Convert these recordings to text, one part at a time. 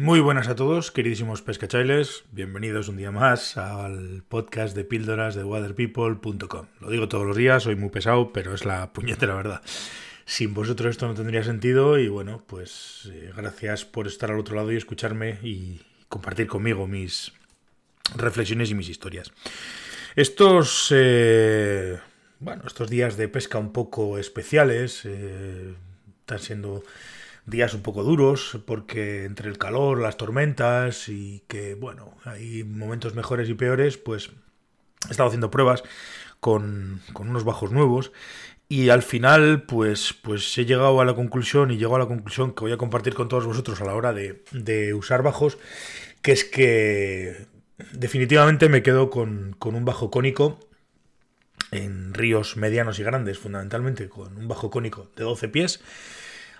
Muy buenas a todos, queridísimos pescachailes. Bienvenidos un día más al podcast de píldoras de waterpeople.com. Lo digo todos los días, soy muy pesado, pero es la puñetera verdad. Sin vosotros esto no tendría sentido y bueno, pues eh, gracias por estar al otro lado y escucharme y compartir conmigo mis reflexiones y mis historias. Estos, eh, bueno, estos días de pesca un poco especiales eh, están siendo días un poco duros porque entre el calor, las tormentas y que, bueno, hay momentos mejores y peores, pues he estado haciendo pruebas con, unos bajos nuevos y al final, pues, pues he llegado a la conclusión y llego a la conclusión que voy a compartir con todos vosotros a la hora de, de usar bajos, que es que definitivamente me quedo con, con un bajo cónico en ríos medianos y grandes, fundamentalmente con un bajo cónico de 12 pies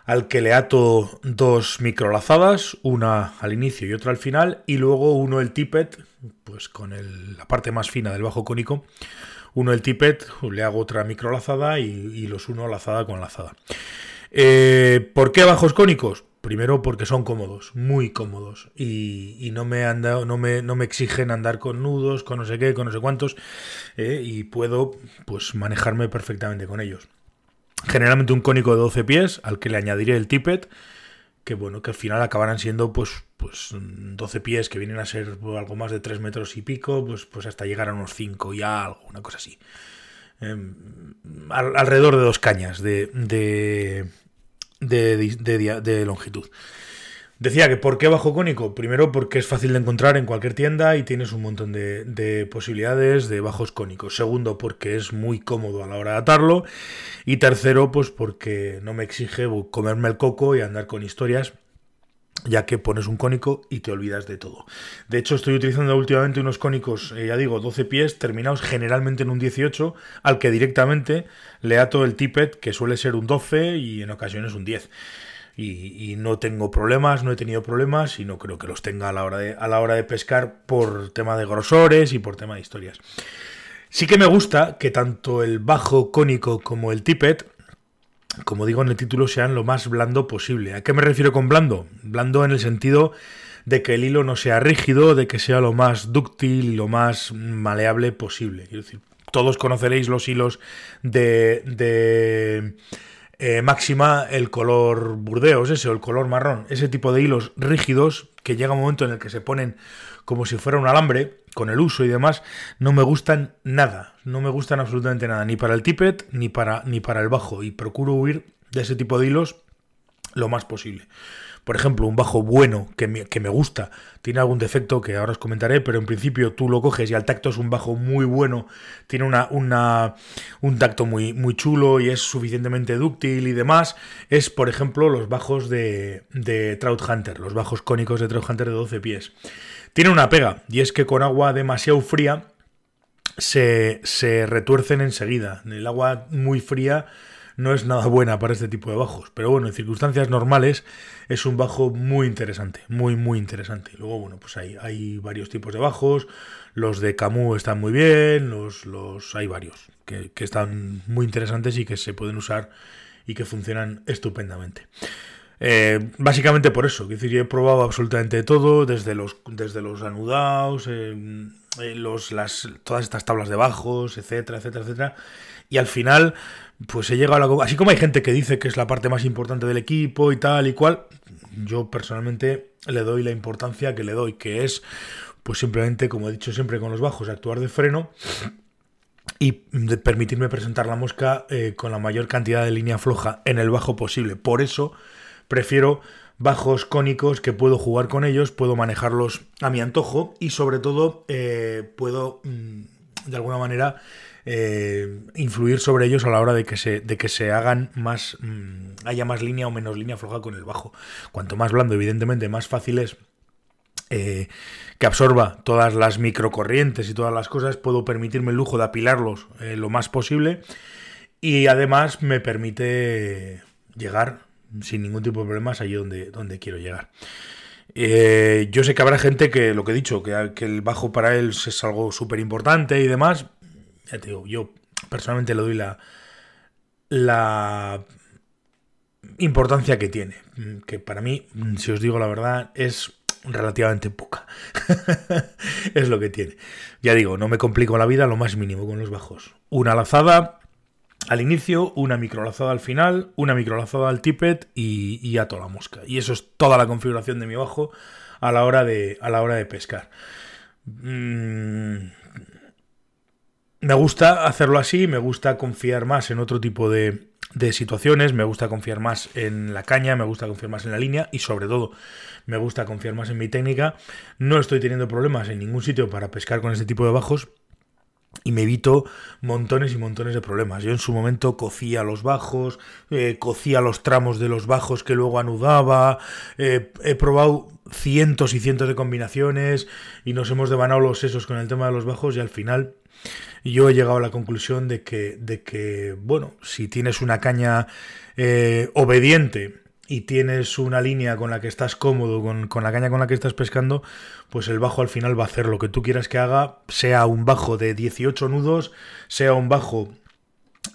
al que le ato dos microlazadas, una al inicio y otra al final, y luego uno el tippet, pues con la parte más fina del bajo cónico, uno el tippet, le hago otra microlazada y, y los uno lazada con lazada. Eh, ¿Por qué bajos cónicos? Primero porque son cómodos, muy cómodos, y, no, me no, me, exigen andar con nudos, con no sé qué, con no sé cuántos, eh, y puedo pues manejarme perfectamente con ellos generalmente un cónico de 12 pies al que le añadiré el tippet que bueno, que al final acabarán siendo pues, pues 12 pies que vienen a ser algo más de 3 metros y pico, pues, pues hasta llegar a unos 5 ya, algo, una cosa así. Em, alrededor de dos cañas de, de, de longitud. Decía que ¿por qué bajo cónico? Primero porque es fácil de encontrar en cualquier tienda y tienes un montón de, posibilidades de bajos cónicos. Segundo, porque es muy cómodo a la hora de atarlo. Y tercero, pues porque no me exige comerme el coco y andar con historias ya que pones un cónico y te olvidas de todo. De hecho, estoy utilizando últimamente unos cónicos, eh, ya digo, 12 pies, terminados generalmente en un 18, al que directamente le ato el tippet, que suele ser un 12 y en ocasiones un 10 y, no tengo problemas, no he tenido problemas y no creo que los tenga a la hora de, a la hora de pescar por tema de grosores y por tema de historias. Sí que me gusta que tanto el bajo cónico como el tippet, como digo en el título, sean lo más blando posible. ¿A qué me refiero con blando? Blando en el sentido de que el hilo no sea rígido, de que sea lo más dúctil y lo más maleable posible. Quiero decir, todos conoceréis los hilos de, de eh, máxima el color burdeos, ese o el color marrón, ese tipo de hilos rígidos que llega un momento en el que se ponen como si fuera un alambre con el uso y demás, no me gustan nada, no me gustan absolutamente nada, ni para el tippet ni para, ni para el bajo. Y procuro huir de ese tipo de hilos lo más posible por ejemplo, un bajo bueno que me, que me, gusta, tiene algún defecto que ahora os comentaré, pero en principio tú lo coges y al tacto es un bajo muy bueno, tiene una, una, un tacto muy, muy chulo y es suficientemente dúctil y demás, es por ejemplo los bajos de, de Trout Hunter, los bajos cónicos de Trout Hunter de 12 pies. Tiene una pega y es que con agua demasiado fría se, se retuercen enseguida. El agua muy fría no es nada buena para este tipo de bajos. Pero bueno, en circunstancias normales es un bajo muy interesante, muy, muy interesante. Luego, bueno, pues hay, hay varios tipos de bajos. Los de Camus están muy bien, los, los hay varios que, están muy interesantes y que se pueden usar y que funcionan estupendamente. Eh, básicamente por eso, es decir, yo he probado absolutamente todo, desde los, desde los anudados, eh, eh, los, las, todas estas tablas de bajos, etcétera, etcétera, etcétera. Y al final, pues he llegado a la... Así como hay gente que dice que es la parte más importante del equipo y tal y cual, yo personalmente le doy la importancia que le doy, que es, pues simplemente, como he dicho siempre con los bajos, actuar de freno y permitirme presentar la mosca eh, con la mayor cantidad de línea floja en el bajo posible. Por eso prefiero bajos cónicos que puedo jugar con ellos, puedo manejarlos a mi antojo y sobre todo eh, puedo mm, de alguna manera eh, influir sobre ellos a la hora de que se, de que se hagan más, mm, haya más línea o menos línea floja con el bajo. Cuanto más blando, evidentemente, más fácil es eh, que absorba todas las microcorrientes y todas las cosas, puedo permitirme el lujo de apilarlos lo más posible y además me permite llegar sin ningún tipo de problemas allí donde, donde quiero llegar. yo sé que habrá gente que, lo que he dicho, que, que el bajo para él es algo súper importante y demás ya te digo, yo personalmente le doy la, la importancia que tiene. Que para mí, si os digo la verdad, es relativamente poca. es lo que tiene. Ya digo, no me complico la vida lo más mínimo con los bajos. Una lazada al inicio, una microlazada al final, una microlazada al tippet y, y a toda la mosca. Y eso es toda la configuración de mi bajo a la hora de, a la hora de pescar. Mm, me gusta hacerlo así, me gusta confiar más en otro tipo de, de situaciones, me gusta confiar más en la caña, me gusta confiar más en la línea y sobre todo me gusta confiar más en mi técnica. No estoy teniendo problemas en ningún sitio para pescar con este tipo de bajos y me evito montones y montones de problemas. Yo en su momento cocía los bajos, eh, cocía los tramos de los bajos que luego anudaba, eh, he probado cientos y cientos de combinaciones y nos hemos devanado los sesos con el tema de los bajos y al final yo he llegado a la conclusión de que, de que bueno, si tienes una caña eh, obediente y tienes una línea con la que estás cómodo, con, la caña con la que estás pescando, pues el bajo al final va a hacer lo que tú quieras que haga, sea un bajo de 18 nudos, sea un bajo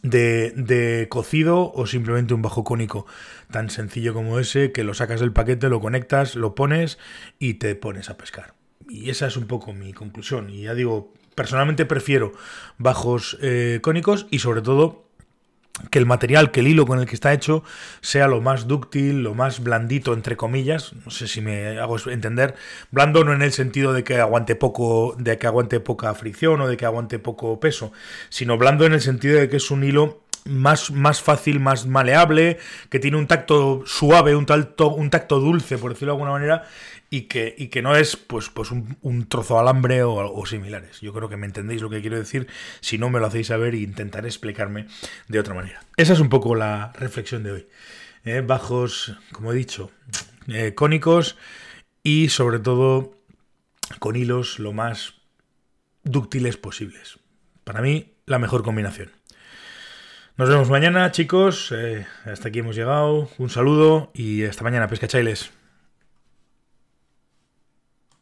de, de, cocido o simplemente un bajo cónico tan sencillo como ese que lo sacas del paquete, lo conectas, lo pones y te pones a pescar. Y esa es un poco mi conclusión. Y ya digo, personalmente prefiero bajos eh, cónicos y sobre todo que el material, que el hilo con el que está hecho sea lo más dúctil, lo más blandito, entre comillas, no sé si me hago entender, blando no en el sentido de que aguante poco, de que aguante poca fricción o de que aguante poco peso, sino blando en el sentido de que es un hilo más, más fácil, más maleable, que tiene un tacto suave, un, un tacto dulce, por decirlo de alguna manera, y que, y que no es pues, pues un, trozo de alambre o, similares. Yo creo que me entendéis lo que quiero decir. Si no, me lo hacéis saber e intentaré explicarme de otra manera. Esa es un poco la reflexión de hoy. ¿eh? bajos, como he dicho, eh, cónicos y sobre todo con hilos lo más dúctiles posibles. Para mí, la mejor combinación. Nos vemos mañana, chicos. Eh, hasta aquí hemos llegado. Un saludo y hasta mañana, pescachailes.